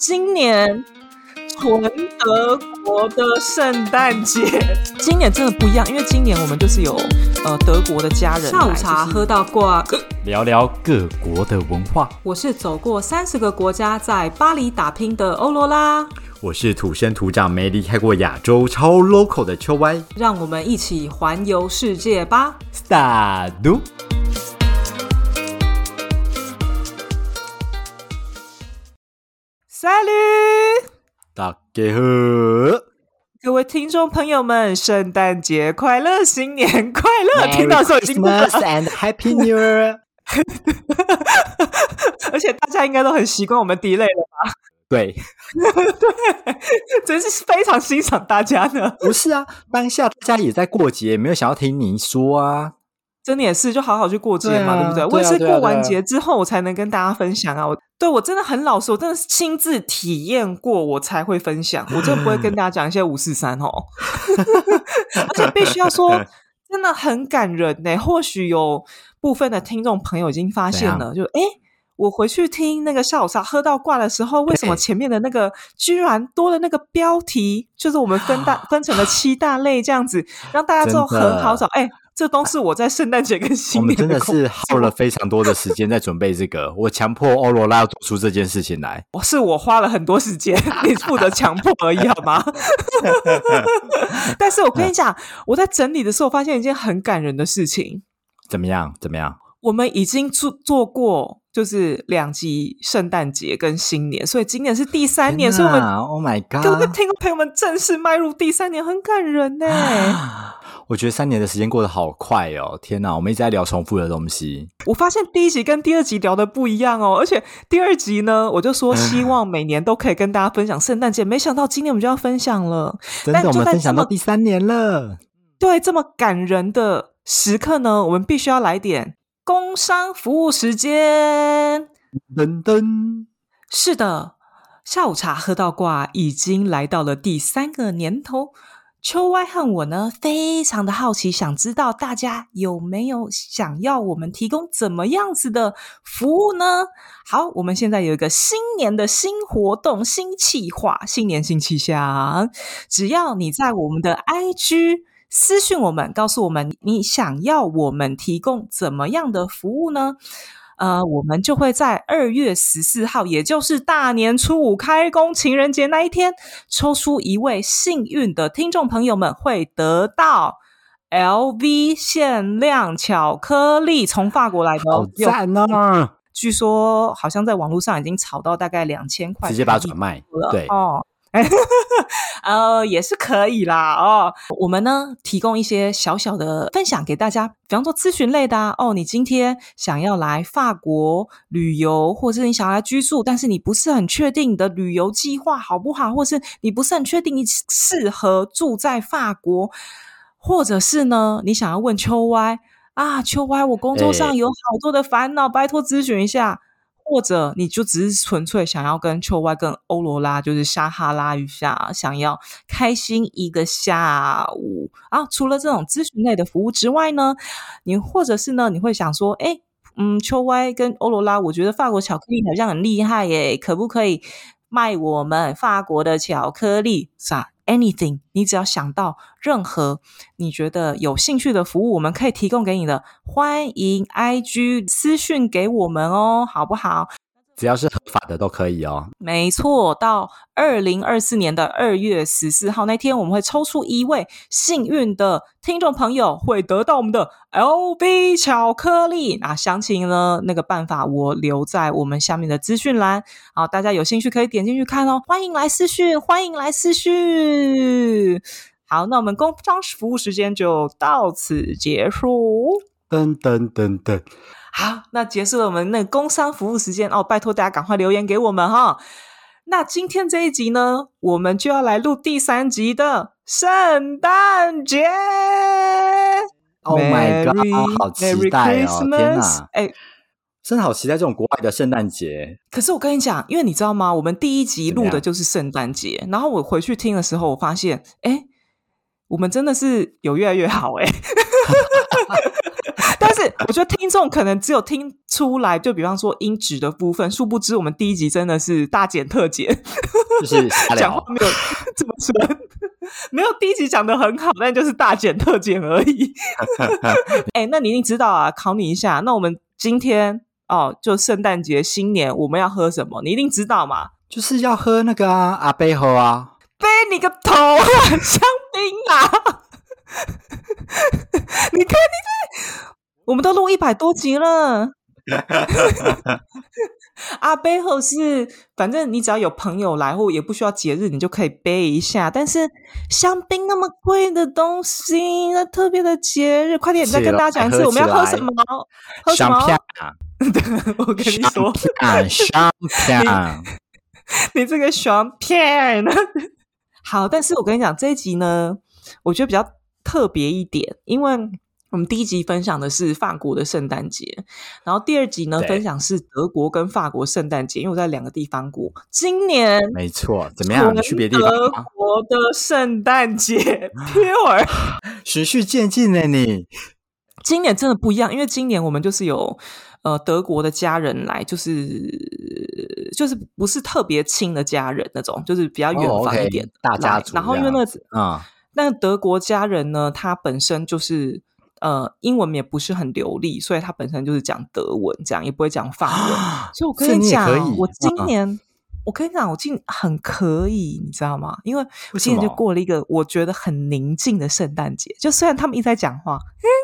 今年纯德国的圣诞节，今年真的不一样，因为今年我们就是有呃德国的家人来，下午茶喝到挂。聊聊各国的文化。我是走过三十个国家，在巴黎打拼的欧罗拉，我是土生土长没离开过亚洲超 local 的秋歪。让我们一起环游世界吧！Start！赛吕，大家好，各位听众朋友们，圣诞节快乐，新年快乐！听到的时候已经 Christmas and Happy New Year。而且大家应该都很习惯我们 delay 了吧？对，真是非常欣赏大家呢。不是啊，当下大家也在过节，没有想要听你说啊。真的也是，就好好去过节嘛，对不对？我也是过完节之后，我才能跟大家分享啊。我对我真的很老实，我真的是亲自体验过，我才会分享。我真的不会跟 大家讲一些五四三哦。而且必须要说，真的很感人呢。或许有部分的听众朋友已经发现了，就诶我回去听那个下午茶喝到挂的时候，为什么前面的那个居然多了那个标题，就是我们分大分成了七大类这样子，让大家之后很好找。哎，这都是我在圣诞节跟我新们年工真的是作耗了非常多的时间在准备这个，我强迫欧罗拉做出这件事情来。我是我花了很多时间，你负责强迫而已，好吗？但是我跟你讲，我在整理的时候发现一件很感人的事情，怎么样？怎么样？我们已经做做过就是两集圣诞节跟新年，所以今年是第三年，所以我们 Oh my 各位 God！听众朋友们正式迈入第三年，很感人呢。我觉得三年的时间过得好快哦！天哪，我们一直在聊重复的东西。我发现第一集跟第二集聊的不一样哦，而且第二集呢，我就说希望每年都可以跟大家分享圣诞节，没想到今年我们就要分享了。真的，我们分享到第三年了。对这么感人的时刻呢，我们必须要来点工商服务时间。噔噔，是的，下午茶喝到挂已经来到了第三个年头。秋歪和我呢，非常的好奇，想知道大家有没有想要我们提供怎么样子的服务呢？好，我们现在有一个新年的新活动、新企划，新年新气象。只要你在我们的 IG 私讯我们，告诉我们你想要我们提供怎么样的服务呢？呃，我们就会在二月十四号，也就是大年初五开工情人节那一天，抽出一位幸运的听众朋友们，会得到 LV 限量巧克力，从法国来的好赞哦！据说好像在网络上已经炒到大概两千块，直接把它转卖。对，哦。呃，也是可以啦哦。我们呢提供一些小小的分享给大家，比方说咨询类的啊哦，你今天想要来法国旅游，或者是你想要来居住，但是你不是很确定你的旅游计划好不好，或是你不是很确定你适合住在法国，或者是呢，你想要问秋歪啊，秋歪，我工作上哎有好多的烦恼，拜托咨询一下。或者你就只是纯粹想要跟秋歪、跟欧罗拉，就是撒哈拉一下，想要开心一个下午啊。除了这种咨询类的服务之外呢，你或者是呢，你会想说，哎，嗯，秋歪跟欧罗拉，我觉得法国巧克力好像很厉害耶，可不可以卖我们法国的巧克力？啥？Anything，你只要想到任何你觉得有兴趣的服务，我们可以提供给你的，欢迎 IG 私讯给我们哦，好不好？只要是合法的都可以哦。没错，到二零二四年的二月十四号那天，我们会抽出一位幸运的听众朋友，会得到我们的 LV 巧克力。那详情呢？那个办法我留在我们下面的资讯栏，好，大家有兴趣可以点进去看哦。欢迎来私讯，欢迎来私讯。好，那我们工商服务时间就到此结束。噔噔噔噔，好，那结束了我们那个工商服务时间哦，拜托大家赶快留言给我们哈。那今天这一集呢，我们就要来录第三集的圣诞节。Oh my god，好期 Merry 待哦！天 Christmas 哪，哎，真的好期待这种国外的圣诞节。可是我跟你讲，因为你知道吗？我们第一集录的就是圣诞节，然后我回去听的时候，我发现，哎，我们真的是有越来越好哎、大 但是我觉得听众可能只有听出来，就比方说音质的部分，殊不知我们第一集真的是大减特减，就是讲话没有这么顺，没有第一集讲的很好，但就是大减特减而已。哎，那你一定知道啊，考你一下。那我们今天哦，就圣诞节、新年，我们要喝什么？你一定知道嘛？就是要喝那个啊，阿贝喝啊，背你个头啊，香槟啊！你看，你这，我们都录一百多集了。阿背后是，反正你只要有朋友来，或也不需要节日，你就可以背一下。但是香槟那么贵的东西，那特别的节日，快点再跟大家讲一次，我们要喝什么？喝什么？我跟你说，香槟，你这个香片。好，但是我跟你讲，这一集呢，我觉得比较。特别一点，因为我们第一集分享的是法国的圣诞节，然后第二集呢分享是德国跟法国圣诞节，因为我在两个地方过。今年没错，怎么样？去别地方？德国的圣诞节，pure，循序渐进呢？你今年真的不一样，因为今年我们就是有呃德国的家人来，就是就是不是特别亲的家人那种，就是比较远房一点大家族。然后因为那嗯。那德国家人呢？他本身就是呃，英文也不是很流利，所以他本身就是讲德文，这样也不会讲法文。所以我跟你讲，我今年我跟你讲，我今很可以，你知道吗？因为我今年就过了一个我觉得很宁静的圣诞节。就虽然他们一直在讲话，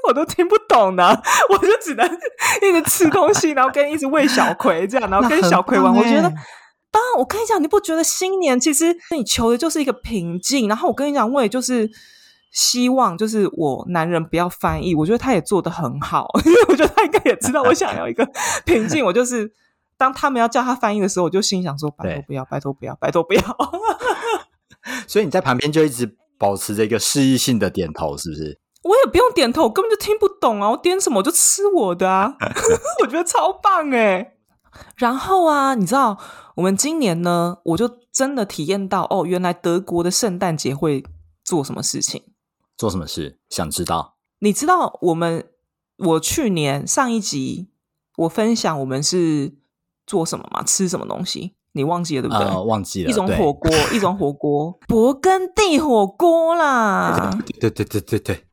我都听不懂呢，我就只能 一直吃东西，然后跟一直喂小葵这样，然后跟小葵玩。我觉得。当然！我跟你讲，你不觉得新年其实你求的就是一个平静？然后我跟你讲，我也就是希望，就是我男人不要翻译。我觉得他也做得很好，因为我觉得他应该也知道我想要一个平静。我就是 当他们要叫他翻译的时候，我就心想说：拜托不要，拜托不要，拜托不要。所以你在旁边就一直保持着一个示意性的点头，是不是？我也不用点头，我根本就听不懂啊！我点什么我就吃我的啊！我觉得超棒哎。然后啊，你知道？我们今年呢，我就真的体验到哦，原来德国的圣诞节会做什么事情？做什么事？想知道？你知道我们我去年上一集我分享我们是做什么吗？吃什么东西？你忘记了对不对？忘记了。一种火锅，一种火锅，勃艮第火锅啦。对对对对对。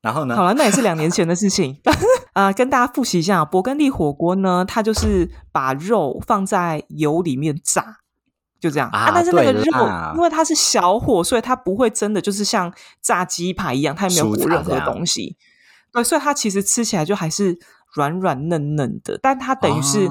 然后呢？好了，那也是两年前的事情。啊，跟大家复习一下，勃艮第火锅呢，它就是把肉放在油里面炸，就这样啊。但是那个肉，因为它是小火，所以它不会真的就是像炸鸡排一样，它也没有裹任何东西。对，所以它其实吃起来就还是软软嫩嫩的。但它等于是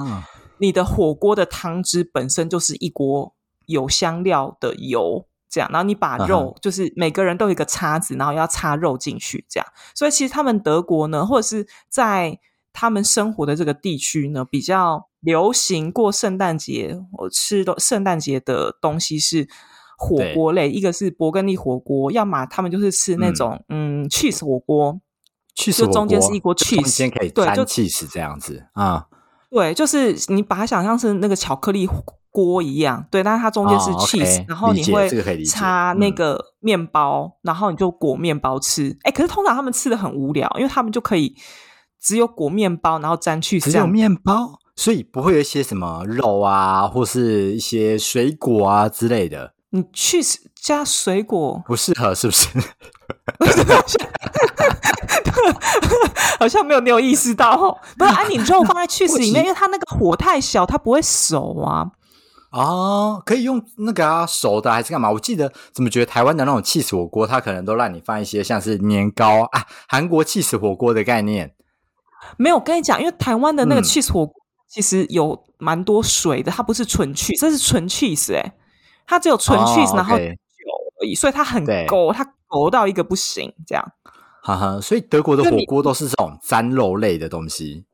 你的火锅的汤汁本身就是一锅有香料的油。这样，然后你把肉，就是每个人都有一个叉子，然后要插肉进去，这样。所以其实他们德国呢，或者是在他们生活的这个地区呢，比较流行过圣诞节，我吃的圣诞节的东西是火锅类，一个是勃艮第火锅，要么他们就是吃那种嗯 cheese 火锅，cheese 就中间是一锅 cheese，中间可以对，就 cheese 这样子啊。对，就是你把它想象是那个巧克力。锅一样，对，但是它中间是 cheese，然后你会插那个面包，然后你就裹面包吃。哎，可是通常他们吃的很无聊，因为他们就可以只有裹面包，然后沾去只有面包，所以不会有一些什么肉啊，或是一些水果啊之类的。你 cheese 加水果不适合，是不是？好像 没有，你有意识到哦？不是，啊，你肉放在 cheese 里面，因为它那个火太小，它不会熟啊。哦，可以用那个啊熟的还是干嘛？我记得怎么觉得台湾的那种气死火锅，它可能都让你放一些像是年糕啊，韩国气死火锅的概念。没有，我跟你讲，因为台湾的那个 cheese 火锅其实有蛮多水的，它不是纯 cheese，这是纯 cheese 哎，它只有纯 cheese，然后酒而已，所以它很勾，它勾到一个不行，这样。哈哈，所以德国的火锅都是这种沾肉类的东西。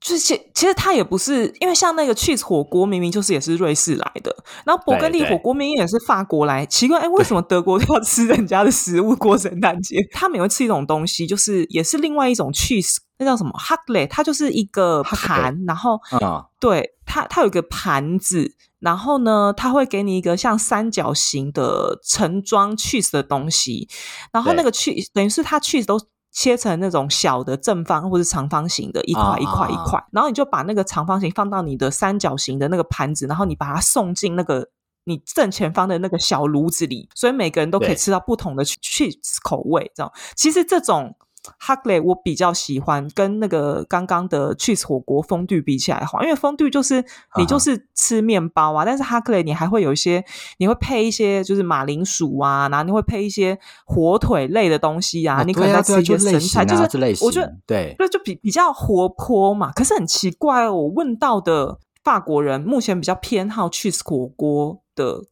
就是其其实它也不是，因为像那个 cheese 火锅明明就是也是瑞士来的，然后勃艮第火锅明明也是法国来，奇怪，哎，为什么德国 要吃人家的食物过圣诞节？他们也会吃一种东西，就是也是另外一种 cheese，那叫什么 h u g l e 它就是一个盘，然后啊，对它它有一个盘子，然后呢，它会给你一个像三角形的盛装 cheese 的东西，然后那个 cheese 等于是它 cheese 都。切成那种小的正方或者长方形的一块一块一块，然后你就把那个长方形放到你的三角形的那个盘子，然后你把它送进那个你正前方的那个小炉子里，所以每个人都可以吃到不同的 cheese 口味，这样。其实这种。哈克雷我比较喜欢，跟那个刚刚的 cheese 火锅风度比起来好，因为风度就是你就是吃面包啊，但是哈克雷你还会有一些，你会配一些就是马铃薯啊，然后你会配一些火腿类的东西啊，你可能要吃一些生菜，就是我觉得对，对，就比比较活泼嘛。可是很奇怪，我问到的法国人目前比较偏好 cheese 火锅的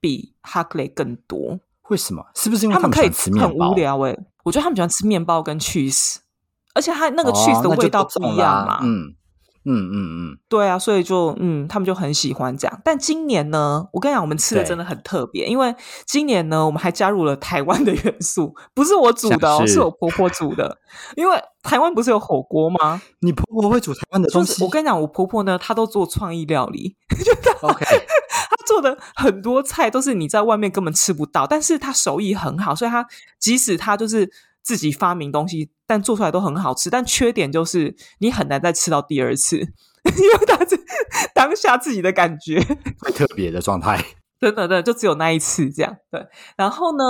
比哈克雷更多。为什么？是不是因为他们可以吃很无聊？哎，我觉得他们喜欢吃面包跟 cheese，而且它那个 cheese 的味道不一样嘛。嗯嗯嗯嗯，对啊，所以就嗯，他们就很喜欢这样。但今年呢，我跟你讲，我们吃的真的很特别，因为今年呢，我们还加入了台湾的元素，不是我煮的哦，是我婆婆煮的。因为台湾不是有火锅吗？你婆婆会煮台湾的东西？我跟你讲，我婆婆呢，她都做创意料理。OK。做的很多菜都是你在外面根本吃不到，但是他手艺很好，所以他即使他就是自己发明东西，但做出来都很好吃。但缺点就是你很难再吃到第二次，因为他是当下自己的感觉最特别的状态，真的，对，就只有那一次这样。对，然后呢，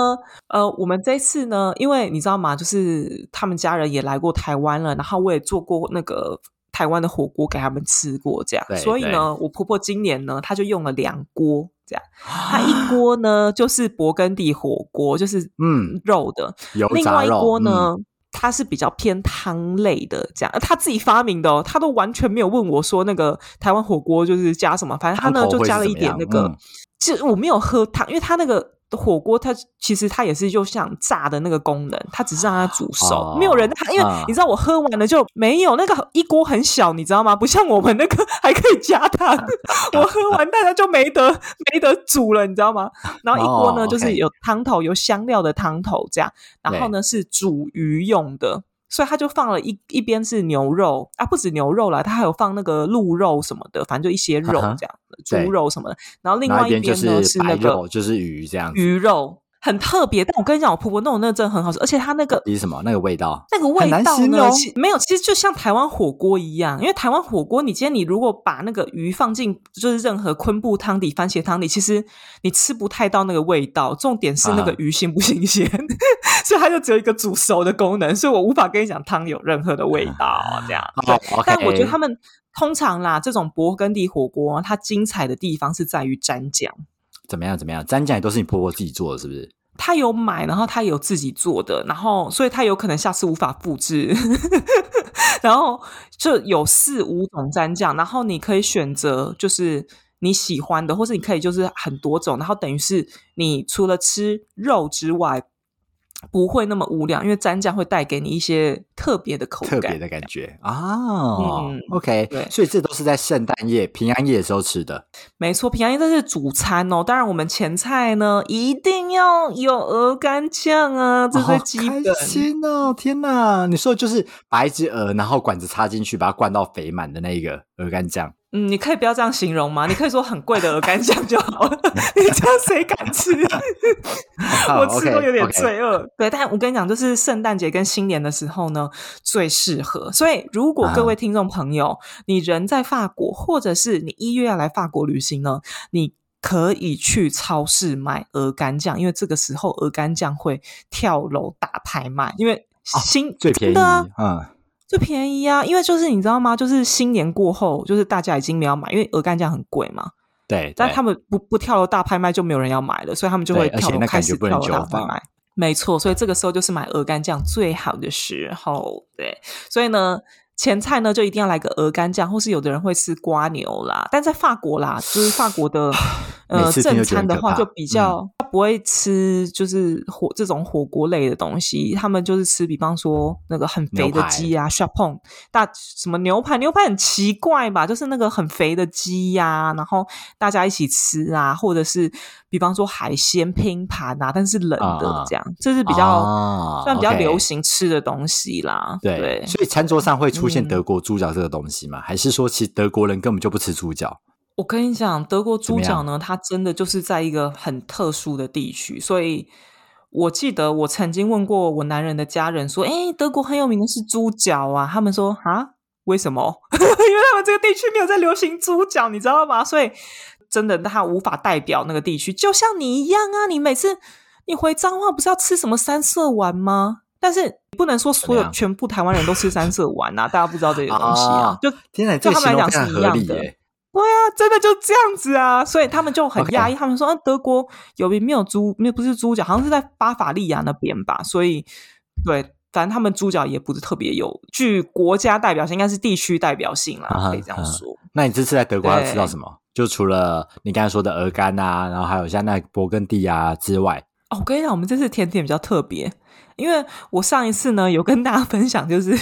呃，我们这次呢，因为你知道吗？就是他们家人也来过台湾了，然后我也做过那个。台湾的火锅给他们吃过，这样，所以呢，我婆婆今年呢，她就用了两锅，这样，她一锅呢就是勃艮第火锅，就是嗯。肉的，另外一锅呢，它是比较偏汤类的，这样，她自己发明的哦，她都完全没有问我说那个台湾火锅就是加什么，反正她呢就加了一点那个，其实我没有喝汤，因为她那个。火锅它其实它也是就像炸的那个功能，它只是让它煮熟，没有人因为你知道我喝完了就没有那个一锅很小，你知道吗？不像我们那个 还可以加汤，我喝完大家就没得没得煮了，你知道吗？然后一锅呢就是有汤头有香料的汤头这样，然后呢是煮鱼用的。所以他就放了一一边是牛肉啊，不止牛肉啦，他还有放那个鹿肉什么的，反正就一些肉这样的，猪肉什么的。然后另外一边呢是那个就是鱼这样鱼肉。很特别，但我跟你讲，我婆婆弄的那个真的很好吃，而且它那个是什么？那个味道？那个味道呢？没有，其实就像台湾火锅一样，因为台湾火锅，你今天你如果把那个鱼放进就是任何昆布汤底、番茄汤底，其实你吃不太到那个味道。重点是那个鱼新不新鲜，所以它就只有一个煮熟的功能，所以我无法跟你讲汤有任何的味道 这样。但我觉得他们通常啦，这种勃艮第火锅它精彩的地方是在于蘸酱。怎么样？怎么样？蘸酱也都是你婆婆自己做的，是不是？她有买，然后她有自己做的，然后所以她有可能下次无法复制。然后就有四五种蘸酱，然后你可以选择就是你喜欢的，或是你可以就是很多种，然后等于是你除了吃肉之外。不会那么无聊，因为蘸酱会带给你一些特别的口感、特别的感觉啊。嗯，OK，对，所以这都是在圣诞夜、平安夜的时候吃的。没错，平安夜这是主餐哦。当然，我们前菜呢一定要有鹅肝酱啊，这是基本。心哦，天哪！你说的就是把一只鹅，然后管子插进去，把它灌到肥满的那一个鹅肝酱。嗯，你可以不要这样形容吗？你可以说很贵的鹅肝酱就好了。你这样谁敢吃？我吃都有点罪恶。对，但我跟你讲，就是圣诞节跟新年的时候呢，最适合。所以，如果各位听众朋友，你人在法国，或者是你一月要来法国旅行呢，你可以去超市买鹅肝酱，因为这个时候鹅肝酱会跳楼大拍卖，因为新最便宜啊。最便宜啊，因为就是你知道吗？就是新年过后，就是大家已经没有买，因为鹅肝酱很贵嘛。对，但他们不不跳楼大拍卖，就没有人要买了，所以他们就会跳楼开始跳楼大拍卖。没错，所以这个时候就是买鹅肝酱最好的时候。对，所以呢。前菜呢，就一定要来个鹅肝酱，或是有的人会吃瓜牛啦。但在法国啦，就是法国的 呃正餐的话，就比较不会吃就是火这种火锅类的东西。他们就是吃，比方说那个很肥的鸡啊 s h a p o n 大什么牛排，牛排很奇怪吧？就是那个很肥的鸡呀，然后大家一起吃啊，或者是比方说海鲜拼盘啊，但是冷的这样，这是比较算比较流行吃的东西啦。对，所以餐桌上会出。出现德国猪脚这个东西吗？还是说，其实德国人根本就不吃猪脚？我跟你讲，德国猪脚呢，它真的就是在一个很特殊的地区，所以我记得我曾经问过我男人的家人说：“哎，德国很有名的是猪脚啊。”他们说：“啊，为什么？因为他们这个地区没有在流行猪脚，你知道吗？所以真的它无法代表那个地区，就像你一样啊！你每次你回彰化不是要吃什么三色丸吗？但是不能说所有全部台湾人都吃三色丸啊，大家不知道这些东西啊，就对他们来讲是一样的。”对啊，真的就这样子啊，所以他们就很压抑。他们说，德国有名没有猪，没有不是猪脚，好像是在巴伐利亚那边吧。所以，对，反正他们猪脚也不是特别有具国家代表性，应该是地区代表性啦，可以这样说。那你这次在德国要吃到什么？就除了你刚才说的鹅肝啊，然后还有像那勃艮第啊之外，哦，我跟你讲，我们这次甜点比较特别，因为我上一次呢有跟大家分享，就是。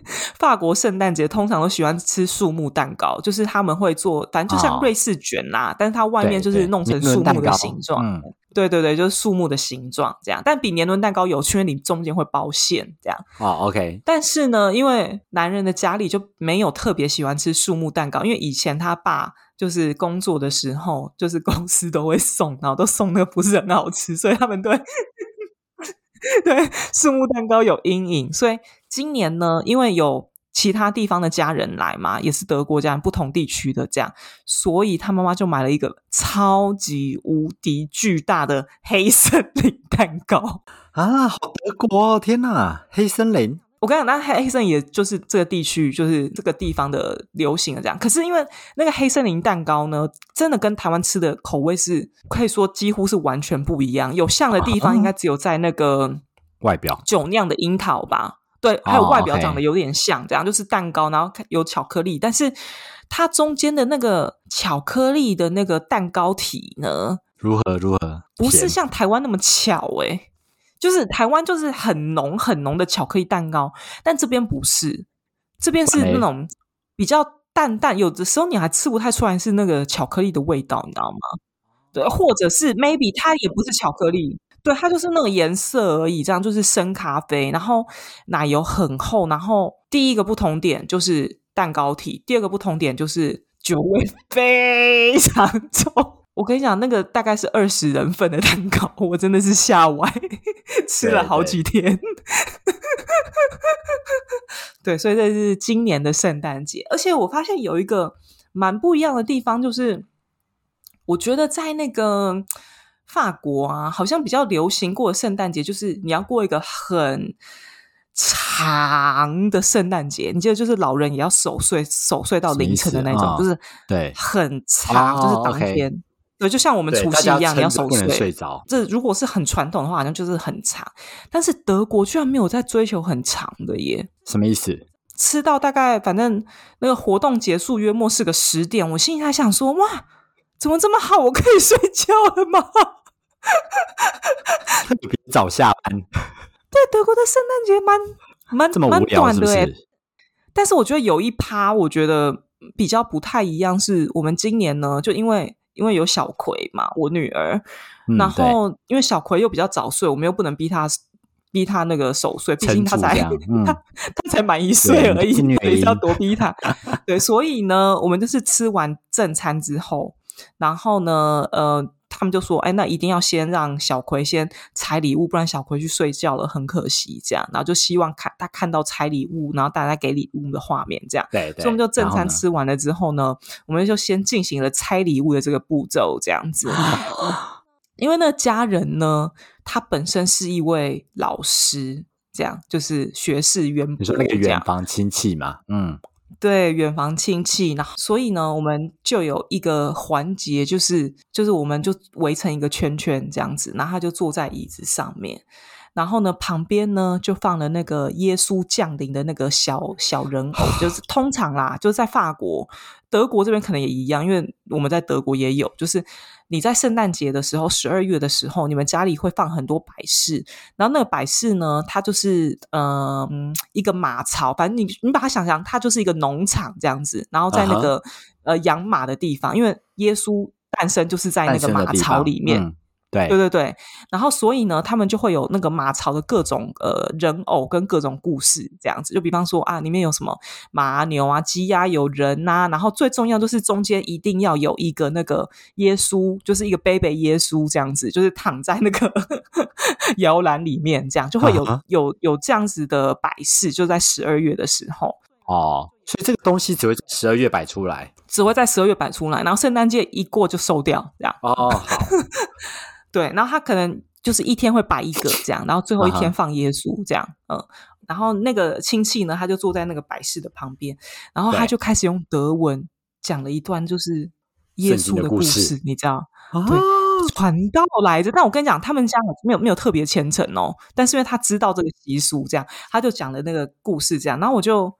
法国圣诞节通常都喜欢吃树木蛋糕，就是他们会做，反正就像瑞士卷啦，但是它外面就是弄成树木的形状。嗯，对对对，就是树木的形状这样。但比年轮蛋糕有趣，因为你中间会包馅这样。哦，OK。但是呢，因为男人的家里就没有特别喜欢吃树木蛋糕，因为以前他爸就是工作的时候，就是公司都会送，然后都送的不是很好吃，所以他们对 对树木蛋糕有阴影，所以。今年呢，因为有其他地方的家人来嘛，也是德国家人，不同地区的这样，所以他妈妈就买了一个超级无敌巨大的黑森林蛋糕啊！好德国，天哪！黑森林，我跟你讲，那黑黑森也就是这个地区，就是这个地方的流行的这样。可是因为那个黑森林蛋糕呢，真的跟台湾吃的口味是可以说几乎是完全不一样。有像的地方，应该只有在那个外表酒酿的樱桃吧。对，还有外表长得有点像，这样就是蛋糕，然后有巧克力，但是它中间的那个巧克力的那个蛋糕体呢？如何如何？不是像台湾那么巧哎，就是台湾就是很浓很浓的巧克力蛋糕，但这边不是，这边是那种比较淡淡，有的时候你还吃不太出来是那个巧克力的味道，你知道吗？对，或者是 maybe 它也不是巧克力。对，它就是那个颜色而已，这样就是深咖啡，然后奶油很厚，然后第一个不同点就是蛋糕体，第二个不同点就是酒味 非常重。我跟你讲，那个大概是二十人份的蛋糕，我真的是吓歪，吃了好几天。对，所以这是今年的圣诞节，而且我发现有一个蛮不一样的地方，就是我觉得在那个。法国啊，好像比较流行过圣诞节，就是你要过一个很长的圣诞节。你记得，就是老人也要守岁，守岁到凌晨的那种，就是对，很长，就是当天，对，就像我们除夕一样，你要守岁。睡着。这如果是很传统的话，好像就是很长。但是德国居然没有在追求很长的耶？什么意思？吃到大概反正那个活动结束约莫是个十点，我心里还想说，哇，怎么这么好？我可以睡觉了吗？比早下班，对德国的圣诞节蛮蛮这么无聊，是不是？但是我觉得有一趴，我觉得比较不太一样，是我们今年呢，就因为因为有小葵嘛，我女儿，然后因为小葵又比较早睡，我们又不能逼她逼她那个守岁，毕竟她才 她她才满一岁而已，所以要多逼她。对，所以呢，我们就是吃完正餐之后，然后呢，呃。他们就说：“哎，那一定要先让小葵先拆礼物，不然小葵去睡觉了，很可惜。”这样，然后就希望看他看到拆礼物，然后大家给礼物的画面，这样。对对。所以我们就正餐吃完了之后呢，我们就先进行了拆礼物的这个步骤，这样子。因为那家人呢，他本身是一位老师，这样就是学识渊博。你说那个远房亲戚嘛？嗯。对远房亲戚，那所以呢，我们就有一个环节，就是就是我们就围成一个圈圈这样子，然后他就坐在椅子上面，然后呢旁边呢就放了那个耶稣降临的那个小小人偶，就是 通常啦，就是在法国、德国这边可能也一样，因为我们在德国也有，就是。你在圣诞节的时候，十二月的时候，你们家里会放很多摆饰，然后那个摆饰呢，它就是嗯一个马槽，反正你你把它想象，它就是一个农场这样子，然后在那个呃养马的地方，因为耶稣诞生就是在那个马槽里面，对对对对，然后所以呢，他们就会有那个马槽的各种呃人偶跟各种故事这样子，就比方说啊，里面有什么马、牛啊、鸡呀、有人呐、然后最重要就是中间一定要有一个那个耶稣，就是一个 baby 耶稣这样子，就是躺在那个 摇篮里面，这样就会有、啊有有这样子的摆饰，就在十二月的时候。哦，所以这个东西只会在十二月摆出来。只会在十二月摆出来，然后圣诞节一过就收掉，这样。哦，好，对，然后他可能就是一天会摆一个这样，然后最后一天放耶稣这样，嗯，然后那个亲戚呢，他就坐在那个摆饰的旁边，然后他就开始用德文讲了一段就是耶稣的故事事，你知道？哦对，传道来着。但我跟你讲，他们家没有没有特别虔诚哦，但是因为他知道这个习俗，这样他就讲了那个故事，这样，然后我就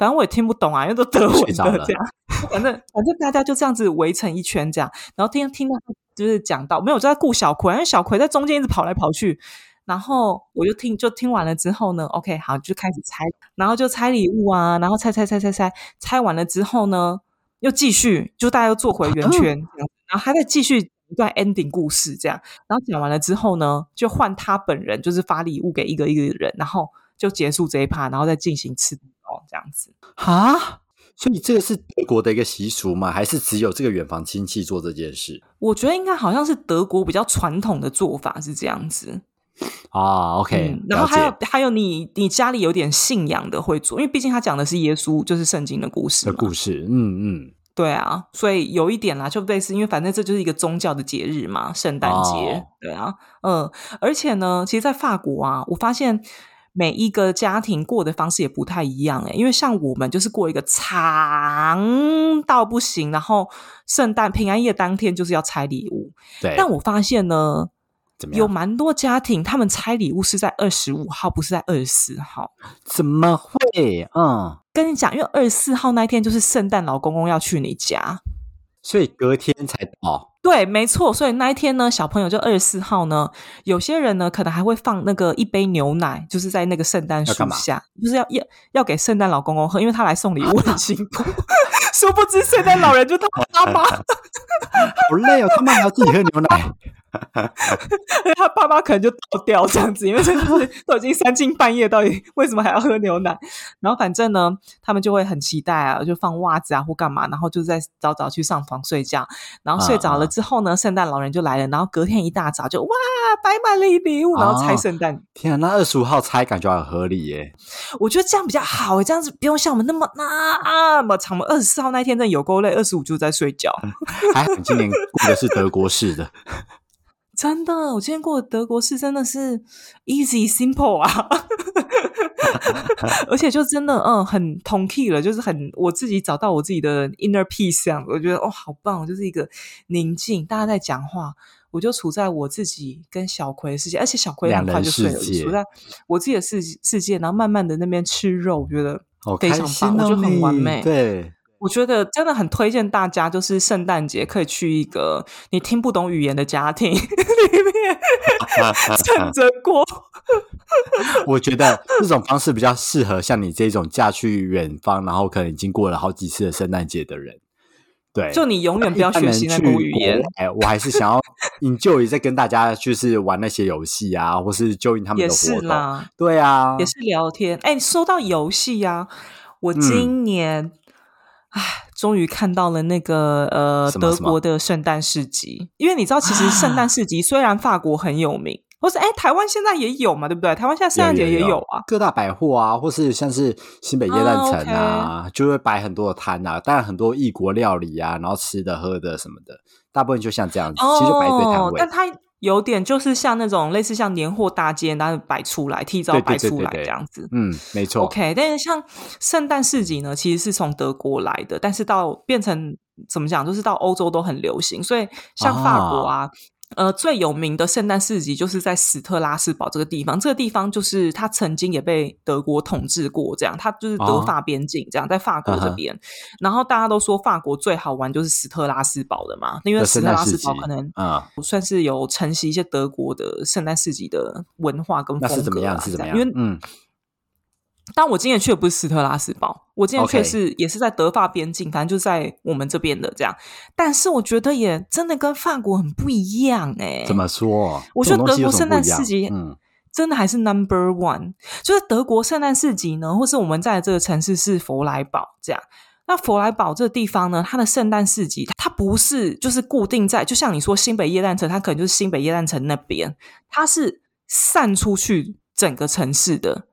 反正我也听不懂啊，因为都德文睡着了。的这样，反正反正大家就这样子围成一圈这样，然后听听到就是讲到没有就在顾小葵，因为小葵在中间一直跑来跑去。然后我就听，就听完了之后呢，OK，好，就开始猜，然后就猜礼物啊，然后猜猜猜猜猜，猜完了之后呢，又继续，就大家又坐回圆圈，然后还在继续一段 ending 故事，这样，然后讲完了之后呢，就换他本人就是发礼物给一个一个人，然后就结束这一趴，然后再进行吃哦，这样子。哈，所以这个是德国的一个习俗吗？还是只有这个远房亲戚做这件事我觉得应该好像是德国比较传统的做法是这样子，啊？OK，嗯，然后了还有解还有你你家里有点信仰的会做，因为毕竟他讲的是耶稣，就是圣经的故事的嘛，故事，嗯嗯，对啊，所以有一点啦，就类似，因为反正这就是一个宗教的节日嘛，圣诞节，哦对啊，嗯，而且呢，其实，在法国啊，我发现每一个家庭过的方式也不太一样诶，因为像我们就是过一个长到不行，然后圣诞平安夜当天就是要拆礼物，对。但我发现呢？有蛮多家庭他们拆礼物是在二十五号，不是在二十四号。怎么会？嗯，跟你讲，因为二十四号那一天就是圣诞老公公要去你家，所以隔天才到。对，没错。所以那一天呢，小朋友就二十四号呢，有些人呢可能还会放那个一杯牛奶，就是在那个圣诞树下，就是要要要给圣诞老公公喝，因为他来送礼物很辛苦。殊不知圣诞老人就他妈妈，好累哦，他妈还要自己喝牛奶。他爸妈可能就倒掉这样子，因为真的是 都已经三更半夜，到底为什么还要喝牛奶？然后反正呢，他们就会很期待啊，就放袜子啊或干嘛，然后就在早早去上床睡觉。然后睡着了之后呢，圣诞老人就来了，然后隔天一大早就哇摆满了礼物，然后拆哦圣诞。天啊，那二十五号拆感觉很合理耶。我觉得这样比较好欸，这样子不用像我们那么那么长。我们二十四号那天真的有够累，二十五就在睡觉。还好你今年过的是德国式的，真的，我今天过的德国是真的是 easy simple 啊，而且就真的嗯很同 key 了，就是很我自己找到我自己的 inner peace 这样子，我觉得哦好棒，就是一个宁静，大家在讲话，我就处在我自己跟小葵的世界，而且小葵很快就睡了，处在我自己的世世界，然后慢慢的那边吃肉，我觉得非常棒我觉得很完美。对，我觉得真的很推荐大家，就是圣诞节可以去一个你听不懂语言的家庭 里面 趁着过。我觉得这种方式比较适合像你这种嫁去远方，然后可能已经过了好几次的圣诞节的人。对，就你永远不要学习那个国语言，哎，我还是想要 enjoy 在跟大家就是玩那些游戏啊，或是 join 他们的活动。啦，对啊，也是聊天。哎，说到游戏呀，我嗯今年唉，终于看到了那个呃德国的圣诞市集，因为你知道，其实圣诞市集虽然法国很有名，或是哎台湾现在也有嘛，对不对？台湾现在圣诞节也有啊。各大百货啊，或是像是新北夜诞城啊，就会摆很多的摊啊，当然很多异国料理啊，然后吃的喝的什么的，大部分就像这样子，其实就摆一堆摊位。哦但它有点就是像那种类似像年货大街，然后摆出来，提早摆出来对对对这样子。嗯，没错。OK，但是像圣诞市集呢，其实是从德国来的，但是到变成怎么讲，就是到欧洲都很流行，所以像法国啊。呃，最有名的圣诞市集就是在史特拉斯堡这个地方。这个地方就是它曾经也被德国统治过，这样它就是德哦法边境，这样在法国这边。然后大家都说法国最好玩就是史特拉斯堡的嘛，因为的史特拉斯堡可能啊、算是有承袭一些德国的圣诞市集的文化跟风格、啊。那是怎么样？是怎么样？因为嗯，但我今年去的不是斯特拉斯堡，我今年去是也是在德法边境，反正就在我们这边的这样。但是我觉得也真的跟法国很不一样哎、怎么说？我觉得德国圣诞市集嗯，真的还是 number one，就是德国圣诞市集呢，或是我们在这个城市是佛莱堡这样。那佛莱堡这个地方呢，它的圣诞市集，它不是就是固定在，就像你说新北夜诞城，它可能就是新北夜诞城那边，它是散出去整个城市的。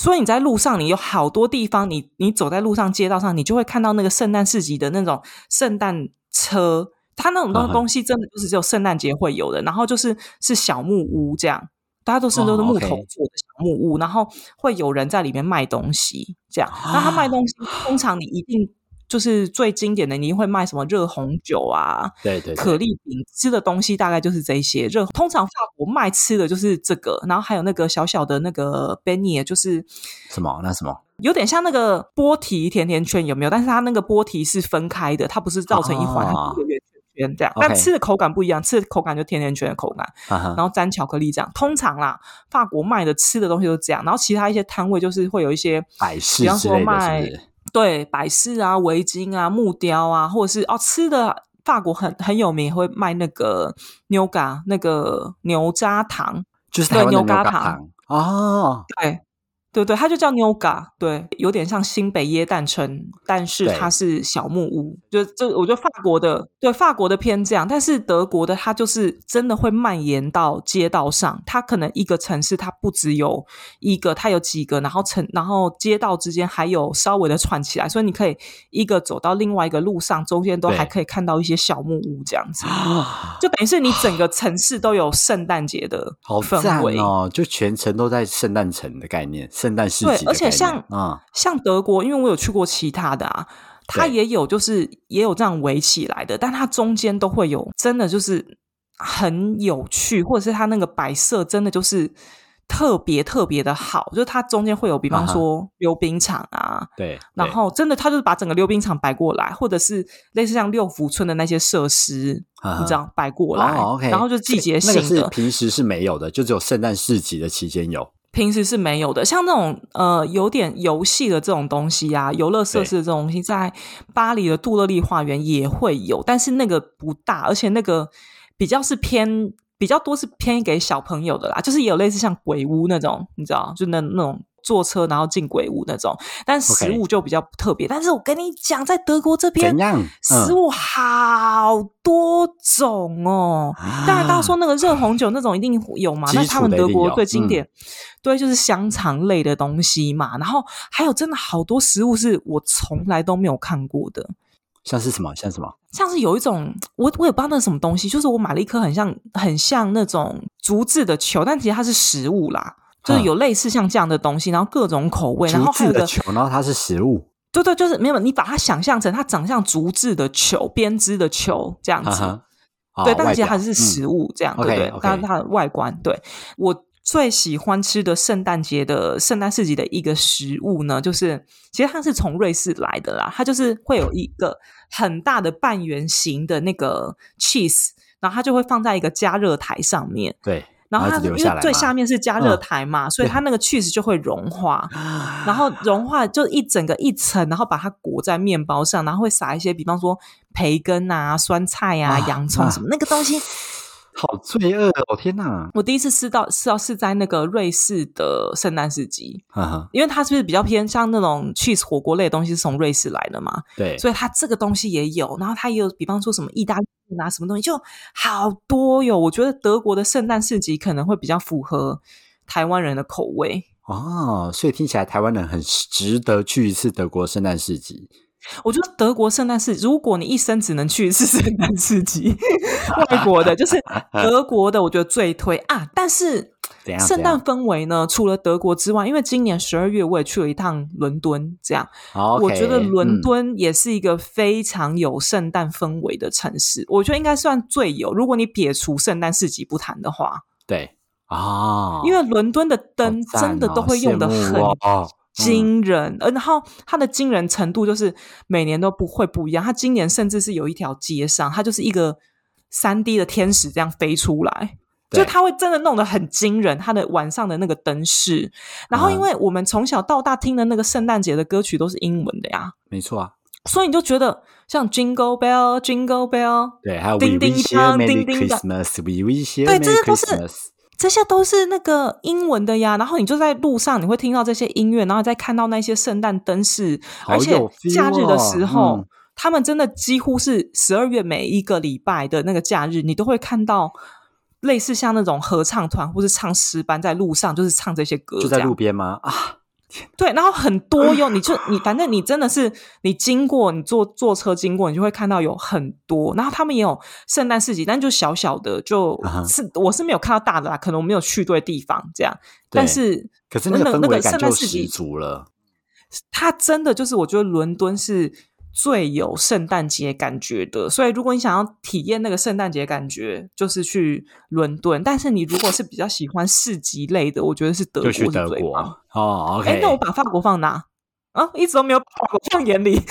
所以你在路上，你有好多地方，你你走在路上、街道上，你就会看到那个圣诞市集的那种圣诞车，它那种东东西真的就是只有圣诞节会有的，然后就是是小木屋这样，大家都是哦都是木头做的小木屋，然后会有人在里面卖东西这样。那他卖东西，通常你一定就是最经典的，你会卖什么热红酒啊、对对对可丽饼吃的东西，大概就是这些。热通常法国卖吃的就是这个，然后还有那个小小的那个 b e n i 就是什么？那什么？有点像那个波提甜甜圈，有没有？但是它那个波提是分开的，它不是造成一环，它哦是一个圆圈圈这样。但吃的口感不一样，吃的口感就甜甜圈的口感，然后沾巧克力这样。通常啦，法国卖的吃的东西都这样，然后其他一些摊位就是会有一些摆饰比方说卖是？对摆饰啊、围巾啊、木雕啊，或者是哦吃的，法国很很有名，会卖那个牛轧那个牛轧糖，就是牛轧糖哦，对。对对，它就叫 n 嘎，对，有点像新北耶诞城，但是它是小木屋，就就我觉得法国的对法国的偏这样，但是德国的它就是真的会蔓延到街道上，它可能一个城市它不只有一个，它有几个，然后城然后街道之间还有稍微的串起来，所以你可以一个走到另外一个路上，中间都对还可以看到一些小木屋这样子，就等于是你整个城市都有圣诞节的氛围哦！就全城都在圣诞城的概念，圣诞市集而且像啊，像德国，因为我有去过其他的啊，它也有就是也有这样围起来的，但它中间都会有真的就是很有趣，或者是它那个摆设真的就是特别特别的好，就是它中间会有，比方说溜冰场啊。对，对然后真的，它就是把整个溜冰场摆过来，或者是类似像六福村的那些设施，啊你知道摆过来，然后就季节性那个是的，平时是没有的，就只有圣诞市集的期间有。平时是没有的，像那种呃有点游戏的这种东西啊，游乐设施的这种东西，在巴黎的杜乐丽花园也会有，但是那个不大，而且那个比较是偏比较多是偏给小朋友的啦，就是也有类似像鬼屋那种，你知道，就那那种坐车然后进鬼屋那种，但食物就比较特别。但是我跟你讲，在德国这边怎样？食物好多种哦。啊当然，刚刚说那个热红酒那种一定有嘛，基那他们德国最经典，对，就是香肠类的东西嘛。然后还有真的好多食物是我从来都没有看过的，像是什么？像什么？像是有一种我我也不知道那是什么东西，就是我买了一颗很像很像那种竹制的球，但其实它是食物啦。就是嗯有类似像这样的东西，然后各种口味，然后还有个球，然后它是食物，对对，就是没有你把它想象成它长像竹制的球、编织的球这样子。对，但其实它是嗯食物这样，对不对但它的外观，对我最喜欢吃的圣诞节的圣诞市集的一个食物呢，就是其实它是从瑞士来的啦，它就是会有一个很大的半圆形的那个 cheese，然后它就会放在一个加热台上面。对，然后它因为最下面是加热嗯台嘛，所以它那个 cheese 就会融化，然后融化就一整个一层，然后把它裹在面包上，然后会撒一些，比方说培根啊、酸菜啊、洋葱什么那个东西。好罪恶哦！天哪，我第一次吃到吃到是在那个瑞士的圣诞市集，因为它是不是比较偏像那种 cheese 火锅类的东西是从瑞士来的嘛，对，所以它这个东西也有，然后它也有，比方说什么意大拿，什么东西就好多哟。我觉得德国的圣诞市集可能会比较符合台湾人的口味。哦，所以听起来台湾人很值得去一次德国圣诞市集。我觉得德国圣诞市，如果你一生只能去一次圣诞市集，外国的，就是德国的，我觉得最推啊。但是？圣诞氛围呢？除了德国之外，因为今年十二月我也去了一趟伦敦，这样好我觉得伦嗯敦也是一个非常有圣诞氛围的城市。我觉得应该算最有，如果你撇除圣诞市集不谈的话，对啊，因为伦敦的灯真的都哦会用的很惊人，呃，然后它的惊人程度就是每年都不会不一样。它今年甚至是有一条街上，它就是一个三 D 的天使这样飞出来，就它会真的弄得很惊人，它的晚上的那个灯饰。然后，因嗯。为我们从小到大听的那个圣诞节的歌曲都是英文的呀，没错啊，所以你就觉得像 Jingle Bell Jingle Bell，对，还有 We 叮叮 wish you 当 Merry 叮叮当。Christmas，We wish you 对 Merry 这些都是 Christmas。这些都是那个英文的呀。然后你就在路上，你会听到这些音乐，然后再看到那些圣诞灯饰，而且假日的时候，他们真的几乎是十二月每一个礼拜的那个假日，你都会看到类似像那种合唱团或是唱诗班在路上，就是唱这些歌，就在路边吗？啊，对，然后很多哟，你就你反正你真的是你经过，你坐坐车经过，你就会看到有很多。然后他们也有圣诞市集，但就小小的，就是、我是没有看到大的啦，可能我没有去对地方这样。但是可是那个那那个氛围感就圣诞市集十足了。它真的就是我觉得伦敦是最有圣诞节感觉的，所以如果你想要体验那个圣诞节感觉，就是去伦敦。但是你如果是比较喜欢市集类的，我觉得是德就国是去德国最棒。哦哎。那我把法国放哪？啊，一直都没有把法国放眼里。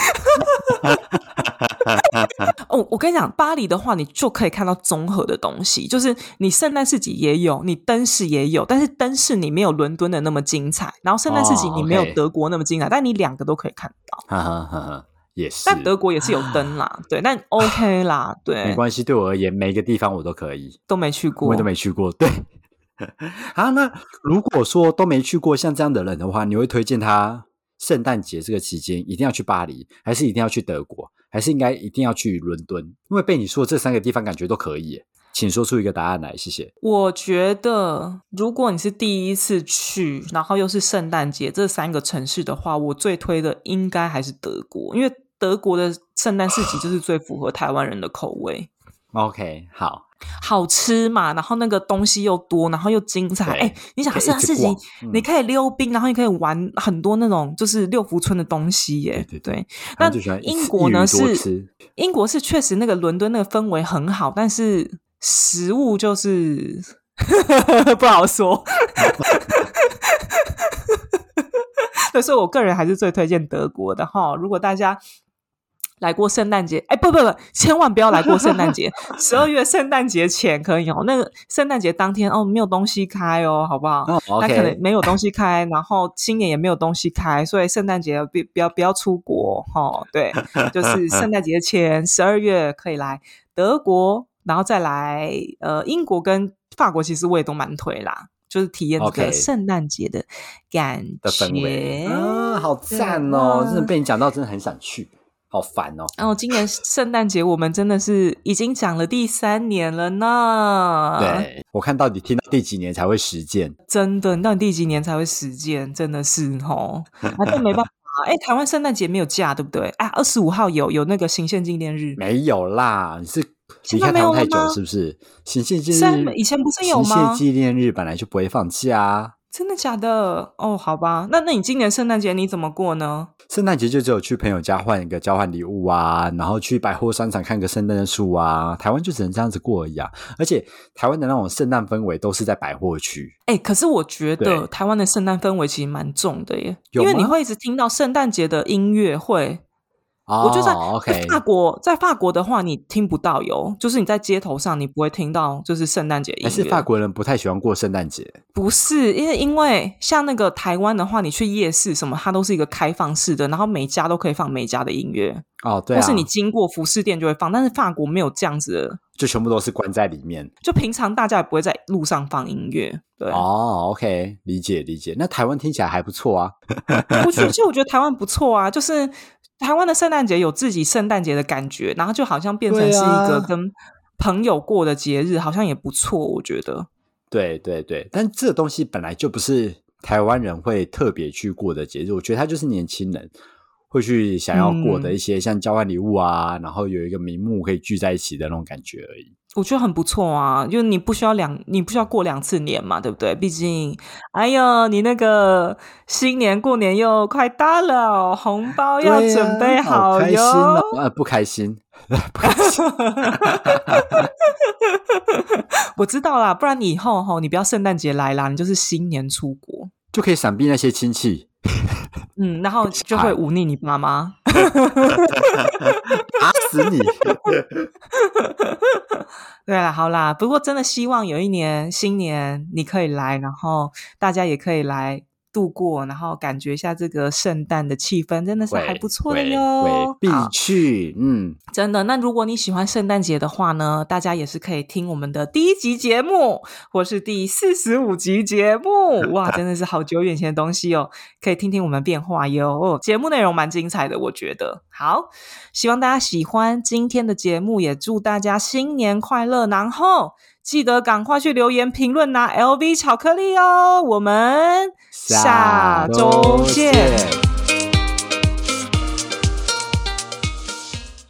哦，我跟你讲，巴黎的话，你就可以看到综合的东西，就是你圣诞市集也有，你灯饰也有，但是灯饰你没有伦敦的那么精彩，然后圣诞市集哦你没有德国那么精彩，但你两个都可以看到。哈哈哈哈，也是。但德国也是有灯啦，对，但 OK 啦，对没，关系，对我而言，每个地方我都可以，都没去过我都。没去过。对。啊，那如果说都没去过像这样的人的话，你会推荐他圣诞节这个期间一定要去巴黎，还是一定要去德国，还是应该一定要去伦敦？因为被你说这三个地方感觉都可以，请说出一个答案来，谢谢。我觉得，如果你是第一次去，然后又是圣诞节这三个城市的话，我最推的应该还是德国，因为德国的圣诞市集就是最符合台湾人的口味，OK，好，好吃嘛，然后那个东西又多，然后又精彩。对哎，你想圣诞市集你可以溜冰，然后你可以玩很多那种就是六福村的东西耶。对对对，他那英国呢是英国是确实那个伦敦那个氛围很好，但是食物就是 不好说。对，所以我个人还是最推荐德国的哈。如果大家来过圣诞节，哎，不不不，千万不要来过圣诞节。十二月圣诞节前可以哦，那个圣诞节当天哦，没有东西开哦，好不好？哦那可能没有东西开，然后新年也没有东西开，所以圣诞节不不要不要出国哈、对，就是圣诞节前十二月可以来德国，然后再来呃英国跟法国，其实我也都蛮推啦，就是体验这个圣诞节的感的氛围，觉。啊，好赞哦！真的被你讲到，真的很想去，好烦哦。哦今年圣诞节我们真的是已经讲了第三年了呢。，对，我看到底听到第几年才会实践？真的，你到底第几年才会实践？真的是哦，啊，这没办法。哎，台湾圣诞节没有假，对不对？啊，二十五号有有那个行宪纪念日，没有啦，你是离开台湾太久是不是？行宪纪念日以前不是有行吗宪纪念日本来就不会放假啊。真的假的？哦，好吧，那那你今年圣诞节你怎么过呢？圣诞节就只有去朋友家换一个交换礼物啊，然后去百货商场看个圣诞树啊。台湾就只能这样子过而已啊。而且台湾的那种圣诞氛围都是在百货区，哎，可是我觉得台湾的圣诞氛围其实蛮重的耶，因为你会一直听到圣诞节的音乐会。哦我就在在法国，在法国的话，你听不到有，就是你在街头上，你不会听到就是圣诞节音乐。还是法国人不太喜欢过圣诞节不是，因为因为像那个台湾的话，你去夜市什么，它都是一个开放式的，然后每家都可以放每家的音乐，哦，对啊，或是你经过服饰店就会放。但是法国没有这样子的，就全部都是关在里面。就平常大家也不会在路上放音乐。对，哦，OK，理解理解。那台湾听起来还不错啊。我觉得其实我觉得台湾不错啊，就是台湾的圣诞节有自己圣诞节的感觉，然后就好像变成是一个跟朋友过的节日，好像也不错。我觉得。对对对，但这东西本来就不是台湾人会特别去过的节日，我觉得它就是年轻人会去想要过的嗯一些像交换礼物啊，然后有一个名目可以聚在一起的那种感觉而已。我觉得很不错啊，就你不需要两，你不需要过两次年嘛，对不对？毕竟，哎呦，你那个新年过年又快到了，红包要准备好开心哟。哦，呃，不开心，不开心。我知道啦，不然你以后吼，你不要圣诞节来啦，你就是新年出国，就可以闪避那些亲戚，嗯，然后就会忤逆你妈妈。打死你！对了，好啦，不过真的希望有一年新年你可以来，然后大家也可以来度过，然后感觉一下这个圣诞的气氛，真的是还不错的哟。必去，嗯，真的。那如果你喜欢圣诞节的话呢，大家也是可以听我们的第一集节目，或是第四十五集节目。哇，真的是好久远前的东西哦，可以听听我们变化哟。节目内容蛮精彩的，我觉得。好，希望大家喜欢今天的节目，也祝大家新年快乐。然后。记得赶快去留言评论拿 LV 巧克力哦！我们下周见。